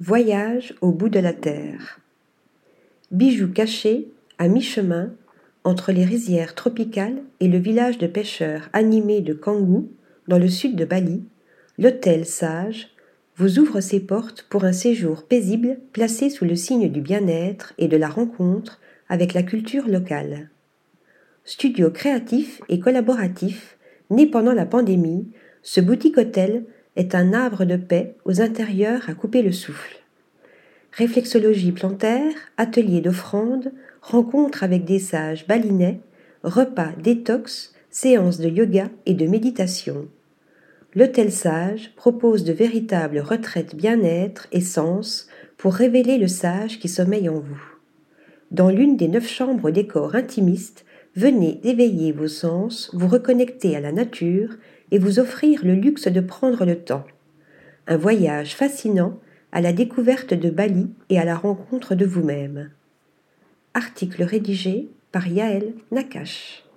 Voyage au bout de la terre. Bijoux cachés à mi-chemin entre les rizières tropicales et le village de pêcheurs animé de Kangou, dans le sud de Bali, l'hôtel Sage vous ouvre ses portes pour un séjour paisible placé sous le signe du bien-être et de la rencontre avec la culture locale. Studio créatif et collaboratif, né pendant la pandémie, ce boutique-hôtel est un havre de paix aux intérieurs à couper le souffle. Réflexologie plantaire, atelier d'offrande, rencontre avec des sages balinais, repas détox, séances de yoga et de méditation. L'hôtel Sage propose de véritables retraites bien-être et sens pour révéler le sage qui sommeille en vous. Dans l'une des neuf chambres décor intimiste, venez éveiller vos sens, vous reconnecter à la nature et vous offrir le luxe de prendre le temps. Un voyage fascinant à la découverte de Bali et à la rencontre de vous-même. Article rédigé par Yaël Nakash.